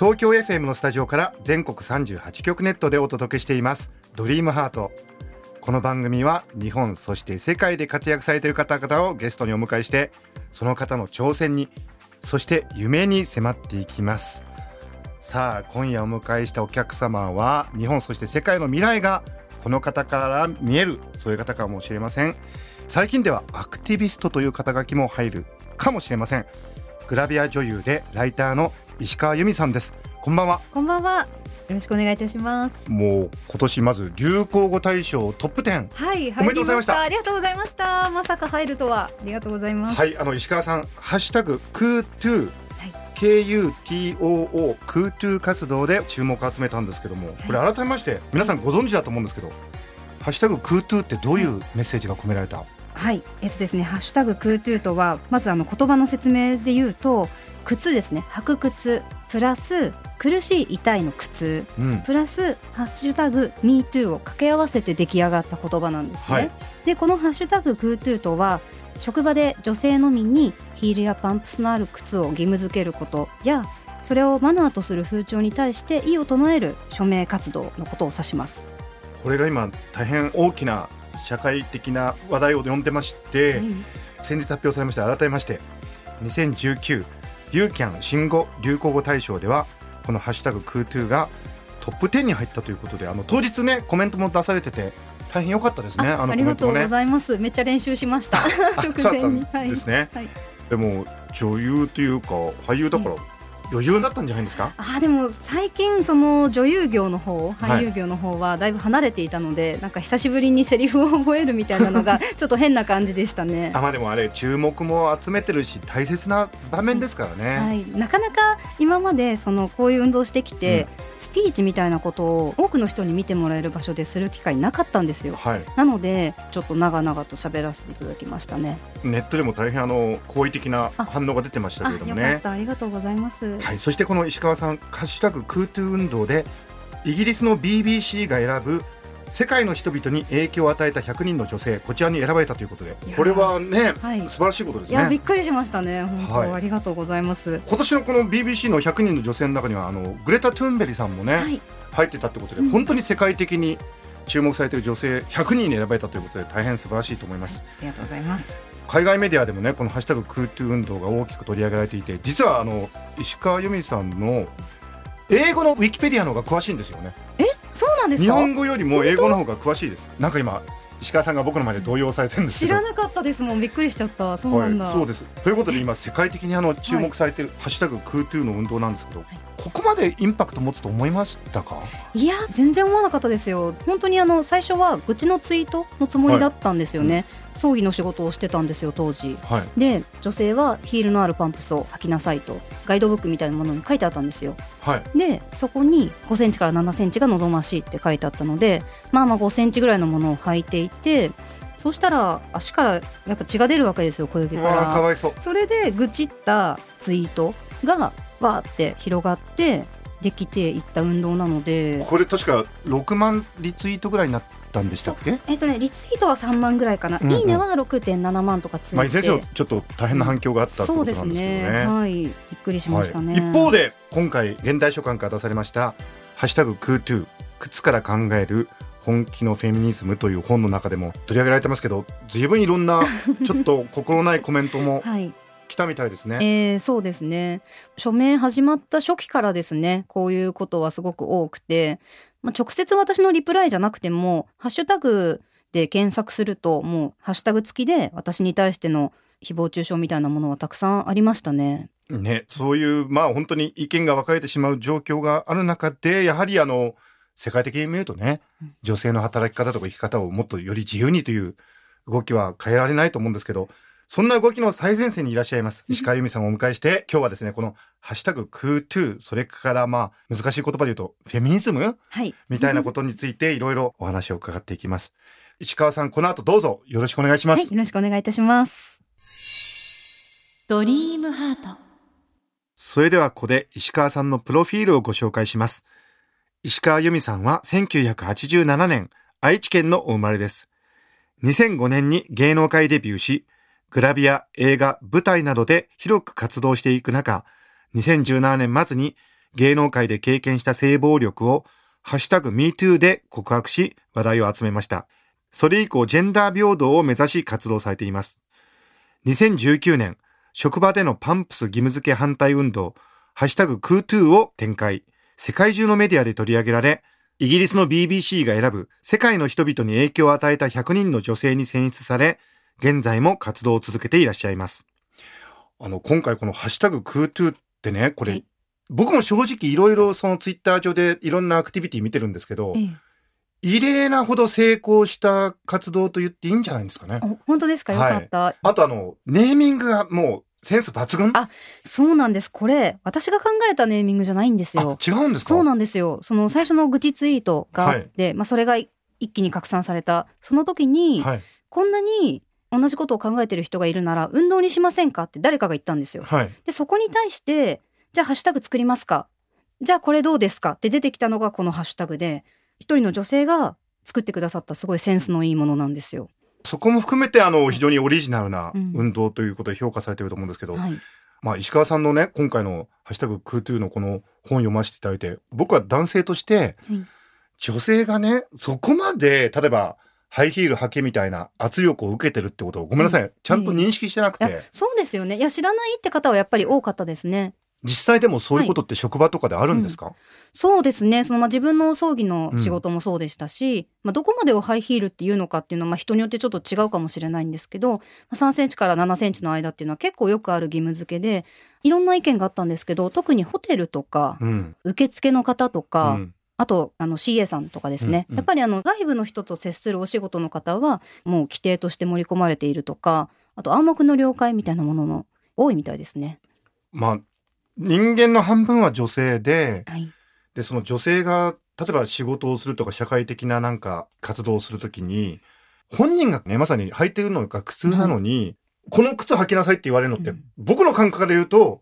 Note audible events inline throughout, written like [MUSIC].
東京 FM のスタジオから全国38局ネットでお届けしています。ドリームハート。この番組は日本そして世界で活躍されている方々をゲストにお迎えしてその方の挑戦にそして夢に迫っていきます。さあ今夜お迎えしたお客様は日本そして世界の未来がこの方から見えるそういう方かもしれません。最近ではアクティビストという肩書きも入るかもしれません。グラビア女優でライターの石川由美さんですこんばんはこんばんは。よろしくお願いいたします。もう今年まず流行語大賞トップ10はい、おめでとうございましたありがとうございました。まさか入るとは。ありがとうございます。はいあの石川さんハッシュタグクートゥーはい KUTOO クートゥー活動で注目を集めたんですけども、これ改めまして皆さんご存知だと思うんですけど、ハッシュタグクートゥーってどういうメッセージが込められた、はい、えっとですね、ハッシュタグクートゥーとは、まずあの言葉の説明で言うと、靴ですね、履く靴。プラス苦しい痛いの苦痛うん、プラスハッシュタグ MeToo を掛け合わせて出来上がった言葉なんですね。はい。でこのハッシュタグクートゥーとは職場で女性のみにヒールやパンプスのある靴を義務付けることやそれをマナーとする風潮に対して異を唱える署名活動のことを指します。これが今大変大きな社会的な話題を呼んでまして、うん先日発表されました改めまして2019ユーキャン新語・流行語大賞ではこのハッシュタグクートゥーがトップ10に入ったということであの当日ねコメントも出されてて大変良かったですねあのありがとうございます。めっちゃ練習しました。[LAUGHS] 直前に。ですね、はいでも女優というか俳優だから余裕だったんじゃないですか、あーでも最近その女優業の方はい俳優業の方はだいぶ離れていたので、なんか久しぶりにセリフを覚えるみたいなのが [LAUGHS] ちょっと変な感じでしたね。あまあでもあれ注目も集めてるし大切な場面ですからね、はい、なかなか今までそのこういう運動をしてきて、スピーチみたいなことを多くの人に見てもらえる場所でする機会なかったんですよ。はい、なのでちょっと長々と喋らせていただきましたね。ネットでも大変あの好意的なあ反応が出てましたけれどもねた、ありがとうございます。はい、そしてこの石川さん「ハッシュタグクートゥー運動」でイギリスの BBC が選ぶ世界の人々に影響を与えた100人の女性こちらに選ばれたということでこれはね、はい。素晴らしいことですいやびっねくりしましたね。本当、はい。ありがとうございます。今年のこの BBC の100人の女性の中にはあのグレタ・トゥーンベリさんもね、はい、入ってたってことで、うん本当に世界的に注目されている女性100人に選ばれたということで大変素晴らしいと思いますありがとうございます。海外メディアでもねこの「ハッシュタグクートゥー運動」が大きく取り上げられていて実はあの石川由美さんの英語のウィキペディアの方が詳しいんですよねそうなんですか？日本語よりも英語の方が詳しいですなんか今石川さんが僕の前で動揺されてるんです知らなかったですもん。びっくりしちゃった。そうなんだ。はい、そうですということで今世界的にあの注目されている「ハッシュタグクートゥー」の運動なんですけど、ここまでインパクト持つと思いましたか？いや全然思わなかったですよ。本当にあの最初は愚痴のツイートのつもりだったんですよね、葬儀の仕事をしてたんですよ当時。はい。で女性はヒールのあるパンプスを履きなさいとガイドブックみたいなものに書いてあったんですよ。はい。でそこに5センチから7センチが望ましいって書いてあったのでまあまあ5センチぐらいのものを履いていてそしたら足からやっぱ血が出るわけですよ小指かうわーからわいそう。それで愚痴ったツイートがわーって広がってできていった運動なので。これ確か6万リツイートぐらいになったんでしたっけ？えっとねリツイートは3万ぐらいかな、うんうん。いいねは6.7万とかついて、まあ、いずれにせよちょっと大変な反響があったそうですとなんですけどね。ね。はいびっくりしましたね、はい、一方で今回現代書館から出されました「ハッシュタグクートゥー靴から考える本気のフェミニズム」という本の中でも取り上げられてますけど随分いろんなちょっと心ないコメントも [LAUGHS] はい来たみたいですね。えーそうですね署名始まった初期からですねこういうことはすごく多くて、まあ、直接私のリプライじゃなくてもハッシュタグで検索するともうハッシュタグ付きで私に対しての誹謗中傷みたいなものはたくさんありましたね。ね、そういうまあ本当に意見が分かれてしまう状況がある中でやはりあの世界的に見るとねうん女性の働き方とか生き方をもっとより自由にという動きは変えられないと思うんですけどそんな動きの最前線にいらっしゃいます石川由美さんをお迎えして今日はですねこのハッシュタグクートゥーそれからまあ難しい言葉で言うとフェミニズム？はい。みたいなことについていろいろお話を伺っていきます石川さんこの後どうぞよろしくお願いします、はい、よろしくお願いいたします。ドリームハートそれではここで石川さんのプロフィールをご紹介します。石川由美さんは1987年愛知県のお生まれです。2005年に芸能界デビューし、グラビア、映画、舞台などで広く活動していく中、2017年末に芸能界で経験した性暴力をハッシュタグ MeToo で告白し話題を集めました。それ以降ジェンダー平等を目指し活動されています。2019年、職場でのパンプス義務付け反対運動、ハッシュタグクートゥーを展開。世界中のメディアで取り上げられ、イギリスの BBC が選ぶ世界の人々に影響を与えた100人の女性に選出され、現在も活動を続けていらっしゃいます。あの、今回このハッシュタグクートゥーってね、これ、はい僕も正直いろいろそのツイッター上でいろんなアクティビティ見てるんですけど、ええ異例なほど成功した活動と言っていいんじゃないんですかね。お本当ですか？よかった。あとあの、ネーミングがもうセンス抜群あそうなんです。これ、私が考えたネーミングじゃないんですあよ。違うんですか？そうなんですよ。その最初の愚痴ツイートがあって、まあそれが一気に拡散された。その時に、はい。こんなに同じことを考えてる人がいるなら運動にしませんか？って誰かが言ったんですよ。はい。で、そこに対して、じゃあハッシュタグ作りますか？じゃあこれどうですか？って出てきたのがこのハッシュタグで、一人の女性が作ってくださったすごいセンスのいいものなんですよ。そこも含めてあの非常にオリジナルなうん運動ということで評価されていると思うんですけど、はい。まあ石川さんのね今回のハッシュタグクートゥーのこの本読ませていただいて僕は男性としてはい女性がねそこまで例えばハイヒール履けみたいな圧力を受けてるってことをごめんなさい、ちゃんと認識してなくて、いやそうですよね。いや、知らないって方はやっぱり多かったですね。実際でもそういうことって職場とかであるんですか、そうですね。そのまあ自分の葬儀の仕事もそうでしたし、まあどこまでをハイヒールっていうのかっていうのはまあ人によってちょっと違うかもしれないんですけど、まあ3センチから7センチの間っていうのは結構よくある義務付けで、いろんな意見があったんですけど、特にホテルとかうん。受付の方とか、うんあとあの CA さんとかですね、うんうんやっぱりあの外部の人と接するお仕事の方はもう規定として盛り込まれているとか、あと暗黙の了解みたいなものの多いみたいですね。まあ人間の半分は女性ではい。でその女性が例えば仕事をするとか社会的ななんか活動をするときに本人がねまさに履いてるのが苦痛なのに、この靴履きなさいって言われるのって、うん僕の感覚で言うと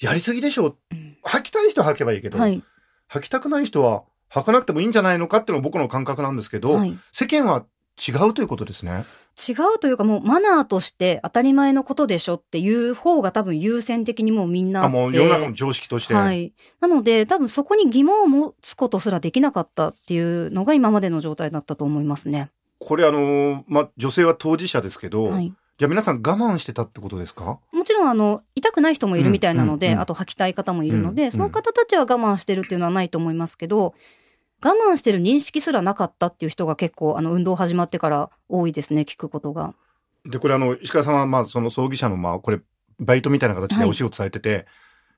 やりすぎでしょうん履きたい人は履けばいいけど、はい。履きたくない人は履かなくてもいいんじゃないのかっていうのが僕の感覚なんですけど、はい。世間は違うということですね。違うというかもうマナーとして当たり前のことでしょっていう方が多分優先的にもうみんなあもう世の中の常識として、はい、なので多分そこに疑問を持つことすらできなかったっていうのが今までの状態だったと思いますね。これあのーまあ女性は当事者ですけど、はい、じゃあ皆さん我慢してたってことですか？もちろんあの痛くない人もいるみたいなので、うんうんうん。あと履きたい方もいるので、うんうんその方たちは我慢してるっていうのはないと思いますけど我慢してる認識すらなかったっていう人が結構あの運動始まってから多いですね聞くことが。でこれあの石川さんはまあその葬儀社のまあこれバイトみたいな形ではい。お仕事されてて、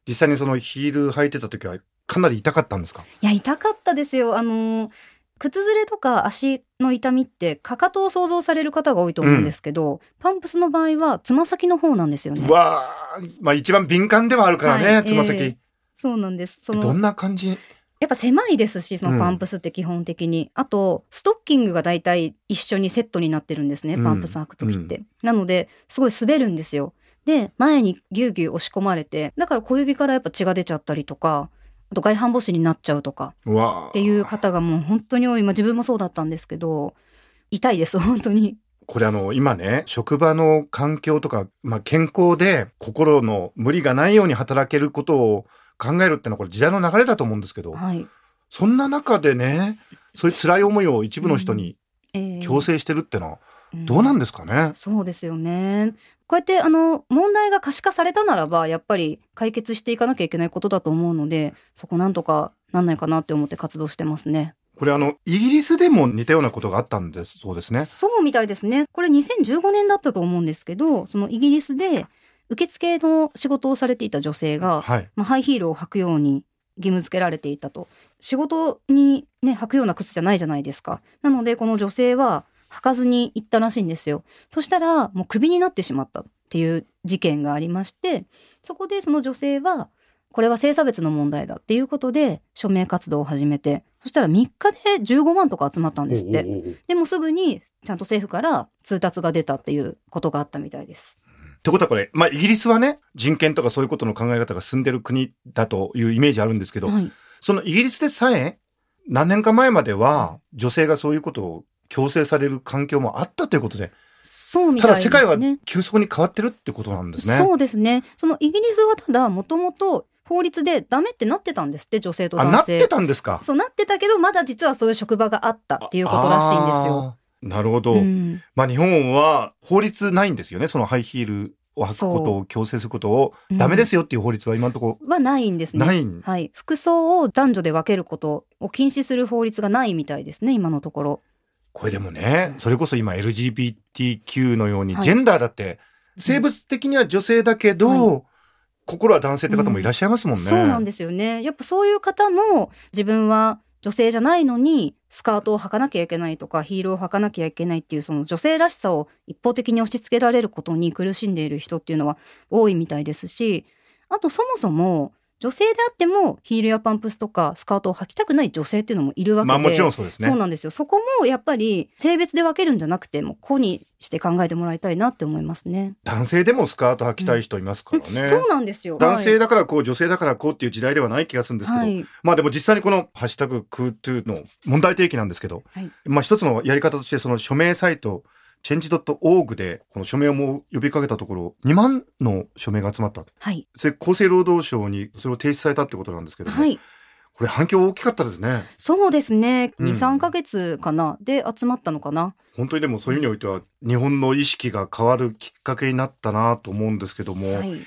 実際にそのヒール履いてた時はかなり痛かったんですか？いや痛かったですよ。あの靴ずれとか足の痛みってかかとを想像される方が多いと思うんですけど、パンプスの場合はつま先の方なんですよね。う。わあまあ一番敏感ではあるからね、はいつま先、ええそうなんです。そのどんな感じ？やっぱ狭いですしそのパンプスって基本的に、あとストッキングが大体一緒にセットになってるんですねうん。パンプス履く時って、なのですごい滑るんですよ。で前にギュうギュう押し込まれてだから小指からやっぱ血が出ちゃったりとかあと外反母趾になっちゃうとか。っていう方がもう本当に多い、まあ、自分もそうだったんですけど痛いです本当に。これあの今ね職場の環境とか、まあ、健康で心の無理がないように働けることを考えるってのはこれ時代の流れだと思うんですけど、はい、そんな中でねそういう辛い思いを一部の人にえー。強制してるってのはどうなんですかね、そうですよね。こうやってあの問題が可視化されたならばやっぱり解決していかなきゃいけないことだと思うのでそこなんとかなんないかなって思って活動してますね。これあのイギリスでも似たようなことがあったんですそうですねそうみたいですね。これ2015年だったと思うんですけどそのイギリスで受付の仕事をされていた女性が、はいまあ、ハイヒールを履くように義務付けられていたと仕事にね履くような靴じゃないじゃないですか。なのでこの女性は履かずに行ったらしいんですよ。そしたらもうクビになってしまった。っていう事件がありましてそこでその女性はこれは性差別の問題だっていうことで署名活動を始めてそしたら3日で15万とか集まったんですってでもすぐにちゃんと政府から通達が出たっていうことがあったみたいですてことはこれ、まあ、イギリスはね人権とかそういうことの考え方が進んでる国だというイメージあるんですけど、はいそのイギリスでさえ何年か前までは女性がそういうことを強制される環境もあったということでそうみたたいですね。だ世界は急速に変わってるってことなんですね。そうですね。そのイギリスはただもともと法律でダメってなってたんですって女性とあ男性。なってたんですか？そうなってたけどまだ実はそういう職場があったっていうことらしいんですよ。なるほど、うん。まあ日本は法律ないんですよねそのハイヒールを履くことを強制することをうん。ダメですよっていう法律は今のとこはないんですね。はい、服装を男女で分けることを禁止する法律がないみたいですね今のところ。これでもねそれこそ今 LGBTQ のようにはいジェンダーだって生物的には女性だけど、は心は男性って方もいらっしゃいますもんね。そうなんですよね。やっぱそういう方も自分は女性じゃないのにスカートを履かなきゃいけないとかヒールを履かなきゃいけないっていうその女性らしさを一方的に押し付けられることに苦しんでいる人っていうのは多いみたいですしあとそもそも女性であってもヒールやパンプスとかスカートを履きたくない女性っていうのもいるわけで、まあもちろんそうですね。そうなんですよそこもやっぱり性別で分けるんじゃなくてもう個にして考えてもらいたいなって思いますね。男性でもスカート履きたい人いますからね。そうなんですよ男性だからこう女性だからこうっていう時代ではない気がするんですけど、はいまあでも実際にこの「ハッシュタグクートゥーの問題提起なんですけど、はいまあ一つのやり方としてその署名サイト change.org でこの署名をもう呼びかけたところ2万の署名が集まったはいそれ厚生労働省にそれを提出されたってことなんですけども、はいこれ反響大きかったですねそうですね。うん2、3ヶ月かな。で集まったのかな。本当にでもそういう意味においては日本の意識が変わるきっかけになったなと思うんですけども、はい。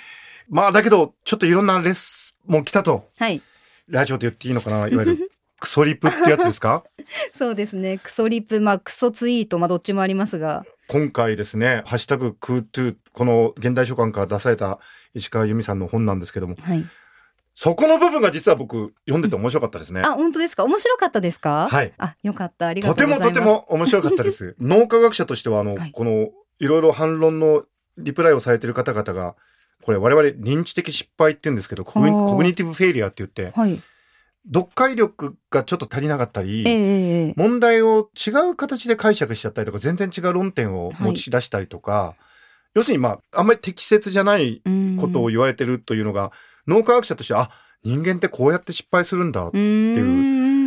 まあだけどちょっといろんなレッスンも来たとはい。ラジオと言っていいのかないわゆる [LAUGHS] クソリップってやつですか？[LAUGHS] そうですね。クソリプ、まあクソツイート、まあどっちもありますが。今回ですね「ハッシュタグ KuToo」この現代書館から出された石川優実さんの本なんですけどもはい。そこの部分が実は僕読んでて面白かったですね。あ、本当ですか？面白かったですか？はい。あ、よかった。ありがとてとうございます。もとても面白かったです。[LAUGHS] 脳科学者としてはあの、はいこのいろいろ反論のリプライをされている方々がこれ我々認知的失敗って言うんですけど cogni はあ cognitive failure って言ってはい。読解力がちょっと足りなかったり、え問題を違う形で解釈しちゃったりとか全然違う論点を持ち出したりとか、要するにまああんまり適切じゃないうん。ことを言われてるというのが、脳科学者としてあ人間ってこうやって失敗するんだ、う。ー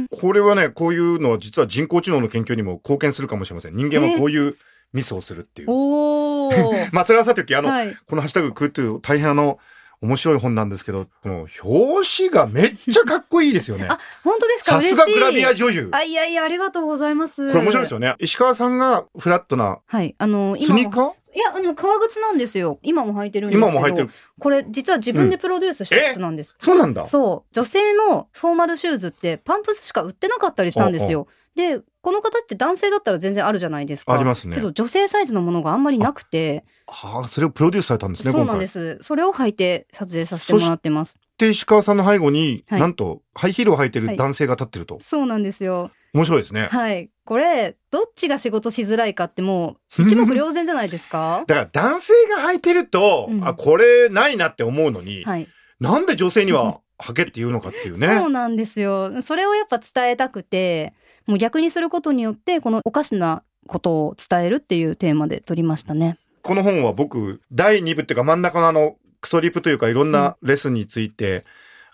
ん。これはねこういうのは実は人工知能の研究にも貢献するかもしれません。人間はこういうミスをするっていう。[LAUGHS] まあそれはさておきあの、はい。この「ハッシュタグクートゥー」大変あの面白い本なんですけどこの表紙がめっちゃかっこいいですよね。あ本当ですか？さすがグラビア女優。あ、いやいや、ありがとうございます。これ面白いですよね。石川さんがフラットなはい。あの、今もスニーカー？いや、あの、革靴なんですよ。今も履いてるんですけど。今も履いてる。これ、実は自分でプロデュースしたやつなんです。そうなんだ。そう。女性のフォーマルシューズってパンプスしか売ってなかったりしたんですよ。で、この方って男性だったら全然あるじゃないですか。ありますねけど女性サイズのものがあんまりなくて、ああ、それをプロデュースされたんですね、そう。なんです。それを履いて撮影させてもらってます。で、石川さんの背後に、はいなんと、ハイヒールを履いてはいる男性が立ってると。そうなんですよ。面白いですね。はい。これ、どっちが仕事しづらいかってもう [LAUGHS] 一目瞭然じゃないですか？だから男性が履いてると、うんあ、これないなって思うのに、はい。なんで女性には履けって言うのかっていうね。そうなんですよ。それをやっぱ伝えたくて、もう逆にすることによって、このおかしなことを伝えるっていうテーマで撮りましたね。この本は僕、第2部っていうか真ん中のあの、クソリプというかいろんなレッスンについて、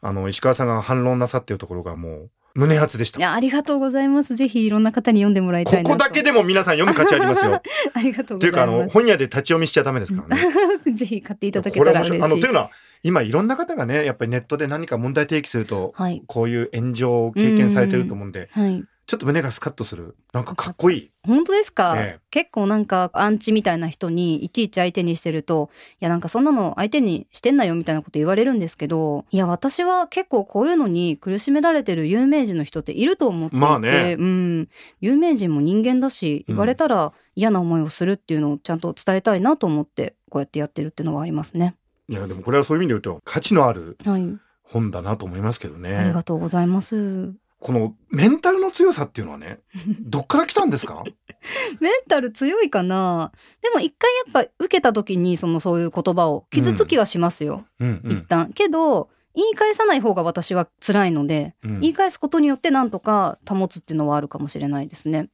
あの、石川さんが反論なさってるところがもう、胸熱でした。いや、ありがとうございます。ぜひいろんな方に読んでもらいたこいなと。こだけでも皆さん読む価値ありますよ。[LAUGHS] ありがとうっていうか、あの、ございます。本屋で立ち読みしちゃダメですからね。[LAUGHS] ぜひ買っていただけたら嬉しい。あの、というのは、今いろんな方がね、やっぱりネットで何か問題提起すると、はい。こういう炎上を経験されてると思うんで、はい。ちょっと胸がスカッとする。なんかかっこいい。本当ですか、ええ結構なんかアンチみたいな人にいちいち相手にしてると、いやなんかそんなの相手にしてんなよみたいなこと言われるんですけど、いや私は結構こういうのに苦しめられてる有名人の人っていると思っていて、まあねうん。有名人も人間だし、うん言われたら嫌な思いをするっていうのをちゃんと伝えたいなと思って、こうやってやってるっていうのはありますね。いや、でもこれはそういう意味で言うと、価値のあるはい。本だなと思いますけどありねが。とうございます。このメンタルの強さっていうのはね、[LAUGHS] どっから来たんですか？[LAUGHS] メンタル強いかな。でも一回やっぱ受けた時にそのそういう言葉を傷つきはしますよ、うん。うん。一旦。けど言い返さない方が私は辛いので、うん。言い返すことによってなんとか保つっていうのはあるかもしれないですね。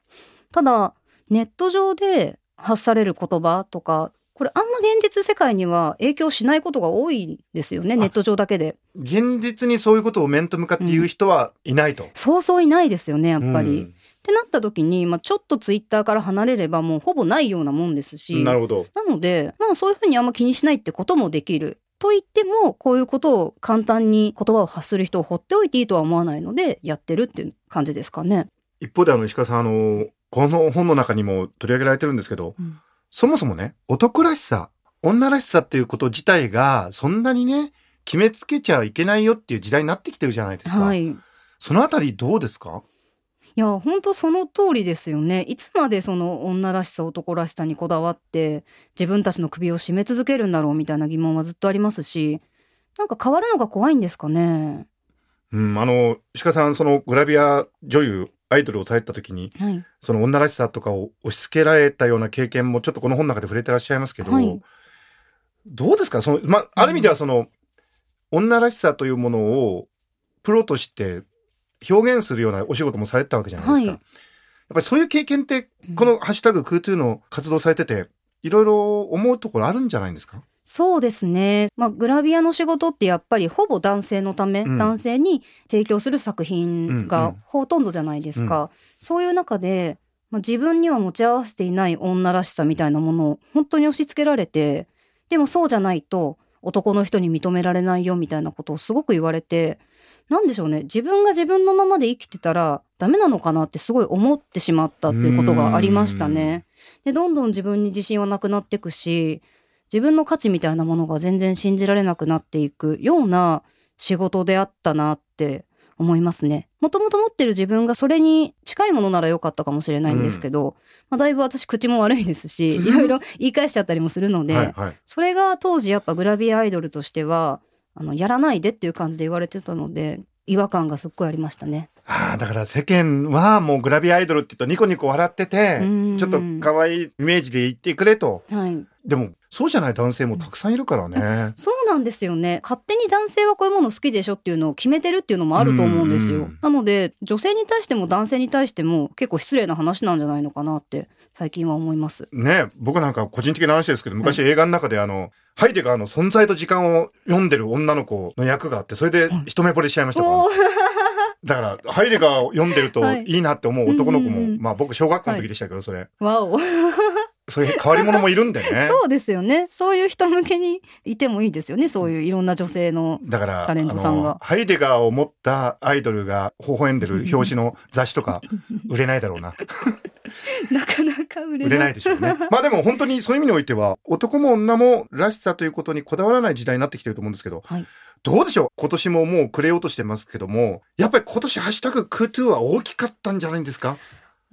ただネット上で発される言葉とかこれあんま現実世界には影響しないことが多いんですよねネット上だけで現実にそういうことを面と向かって言う人はいないと。そうそういないですよねやっぱり、うんってなった時に、まあ、ちょっとツイッターから離れればもうほぼないようなもんですしなるほど。なので、まあそういうふうにあんま気にしないってこともできる。と言っても、こういうことを簡単に言葉を発する人を放っておいていいとは思わないので、やってるっていう感じですかね。一方であの石川さんあのこの本の中にも取り上げられてるんですけど、うんそもそもね男らしさ女らしさっていうこと自体がそんなにね決めつけちゃいけないよっていう時代になってきてるじゃないですか、はい。いそのあたりどうですか？や、本当その通りですよね。いつまでその女らしさ、男らしさにこだわって、自分たちの首を絞め続けるんだろうみたいな疑問はずっとありますし、なんか変わるのが怖いんですかね。うんあの石川さんそのグラビア女優アイドルをされた時にはい。その女らしさとかを押し付けられたような経験もちょっとこの本の中で触れてらっしゃいますけど、はい。どうですか？その、ま、ある意味ではその、女らしさというものをプロとして表現するようなお仕事もされてたわけじゃないですか。はい。やっぱりそういう経験って、このハッシュタグクートゥーの活動されてて、いろいろ思うところあるんじゃないんですか？そうですね。まあ、グラビアの仕事ってやっぱりほぼ男性のため、うん男性に提供する作品うんうがんほとんどじゃないですか。そういう中で、まあ、自分には持ち合わせていない女らしさみたいなものを本当に押し付けられて、でもそうじゃないと男の人に認められないよみたいなことをすごく言われて、なんでしょうね。自分が自分のままで生きてたらダメなのかなってすごい思ってしまったっていうことがありましたね。で、どんどん自分に自信はなくなっていくし、自分の価値みたいなものが全然信じられなくなっていくような仕事であったなって思いますね。もともと持ってる自分がそれに近いものなら良かったかもしれないんですけど、まあ、だいぶ私口も悪いですし、[LAUGHS] いろいろ言い返しちゃったりもするので、はいはい。それが当時やっぱグラビアアイドルとしては、あの、やらないでっていう感じで言われてたので、違和感がすっごいありましたね。ああ、だから世間はもうグラビアアイドルって言うとニコニコ笑っててうん、ちょっと可愛いイメージで言ってくれと。はい。でも、そうじゃない男性もたくさんいるからね。[LAUGHS] そうなんですよね。勝手に男性はこういうもの好きでしょっていうのを決めてるっていうのもあると思うんですよ。なので、女性に対しても男性に対しても結構失礼な話なんじゃないのかなって最近は思います。ね僕なんか個人的な話ですけど、昔映画の中であの、ハイデガーの存在と時間を読んでる女の子の役があって、それで一目惚れしちゃいましたから、[LAUGHS] だから、ハイデガーを読んでるとはいいいなって思う男の子も、まあ僕小学校の時でしたけど、それ。わお。そういう変わり者もいるんでね。[LAUGHS] そうですよね。そういう人向けにいてもいいですよね。そういういろんな女性の。だから、タレントさんがハイデガーを持ったアイドルが微笑んでる表紙の雑誌とか、[LAUGHS] 売れないだろうな。[LAUGHS] なかなか売れない。売れないでしょうね。まあでも本当にそういう意味においては、男も女もらしさということにこだわらない時代になってきてると思うんですけど、はいどうでしょう？今年ももう暮れようとしてますけども、やっぱり今年ハッシュタグクートゥーは大きかったんじゃないんですか？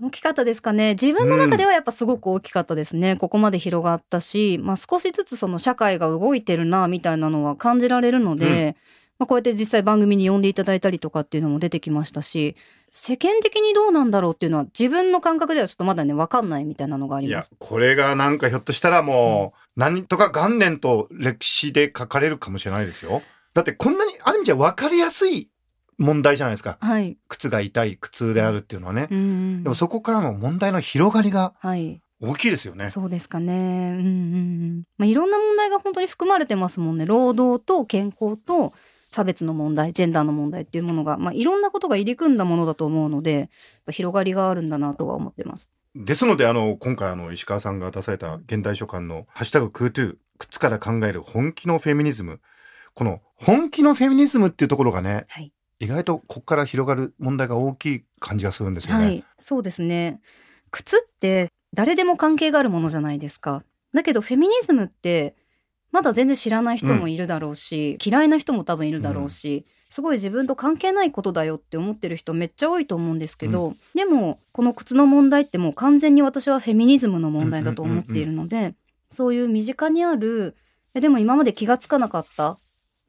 大きかったですかね。自分の中ではやっぱすごく大きかったですね。ここまで広がったし、まあ少しずつその社会が動いてるな、みたいなのは感じられるので、まあこうやって実際番組に呼んでいただいたりとかっていうのも出てきましたし、世間的にどうなんだろうっていうのは自分の感覚ではちょっとまだね、わかんないみたいなのがありいやます。、これがなんかひょっとしたらもう、何とか元年と歴史で書かれるかもしれないですよ。だってこんなに、ある意味じゃ分かりやすい問題じゃないですか。はい。靴が痛い苦痛であるっていうのはね。うんでもそこからの問題の広がりがはい。大きいですよね。そうですかね。うんうんうん。まあ、いろんな問題が本当に含まれてますもんね。労働と健康と差別の問題、ジェンダーの問題っていうものが、まあ、いろんなことが入り組んだものだと思うので、広がりがあるんだなとは思ってます。ですので、あの、今回あの、石川さんが出された現代書簡のハッシュタグクートゥー、靴から考える本気のフェミニズム。この本気のフェミニズムっていうところがね、はい。意外とここから広がる問題が大きい感じがするんですよね。はい。そうですね。靴って誰でも関係があるものじゃないですか。だけどフェミニズムってまだ全然知らない人もいるだろうし、嫌いな人も多分いるだろうし、すごい自分と関係ないことだよって思ってる人めっちゃ多いと思うんですけど、でもこの靴の問題ってもう完全に私はフェミニズムの問題だと思っているので、そういう身近にあるえでも今まで気がつかなかった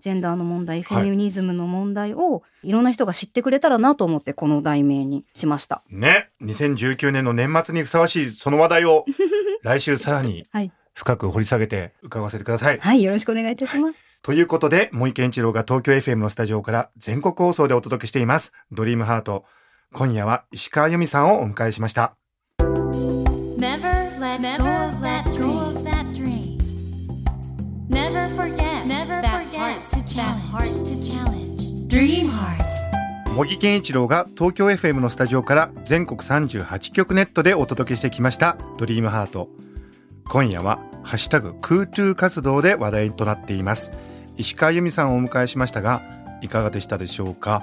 ジェンダーの問題フェミニズムの問題をいろんな人が知ってくれたらなと思ってこの題名にしました。ね。2019年の年末にふさわしいその話題を [LAUGHS] 来週さらにはい、深く掘り下げて伺わせてください。はい、よろしくお願いいたします。ということで森健一郎が東京 FM のスタジオから全国放送でお届けしています。ドリームハート今夜は石川由美さんをお迎えしました。Never let go of that 茂木健一郎が東京 FM のスタジオから全国38局ネットでお届けしてきましたドリームハート。今夜はハッシュタグ空中活動で話題となっています。石川由美さんをお迎えしましたがいかがでしたでしょうか？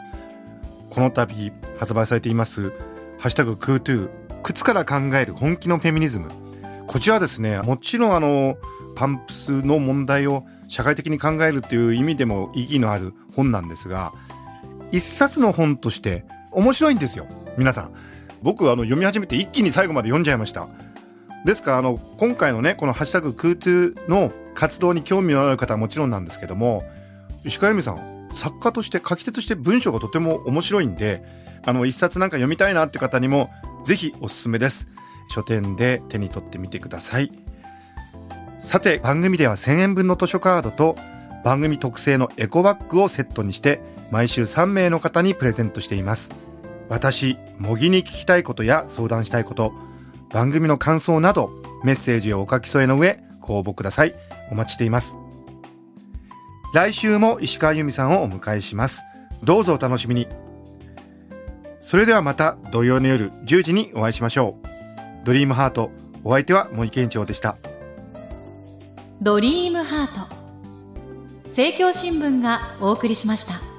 この度発売されていますハッシュタグ空中靴から考える本気のフェミニズム。こちらですねもちろんあのパンプスの問題を社会的に考えるっていう意味でも意義のある本なんですが一冊の本として面白いんですよ。皆さん。僕あの読み始めて一気に最後まで読んじゃいました。ですからあの今回のねこの「ハッシュタグ空中」の活動に興味のある方はもちろんなんですけども石川由美さん作家として書き手として文章がとても面白いんであの一冊なんか読みたいなって方にもぜひおすすめです。書店で手に取ってみてください。さて番組では1000円分の図書カードと番組特製のエコバッグをセットにして毎週3名の方にプレゼントしています。私模擬に聞きたいことや相談したいこと番組の感想などメッセージをお書き添えの上ご応募ください。お待ちしています。来週も石川由美さんをお迎えします。どうぞお楽しみに。それではまた土曜の夜10時にお会いしましょう。ドリームハートお相手は森健長でした。ドリームハート。政教新聞がお送りしました。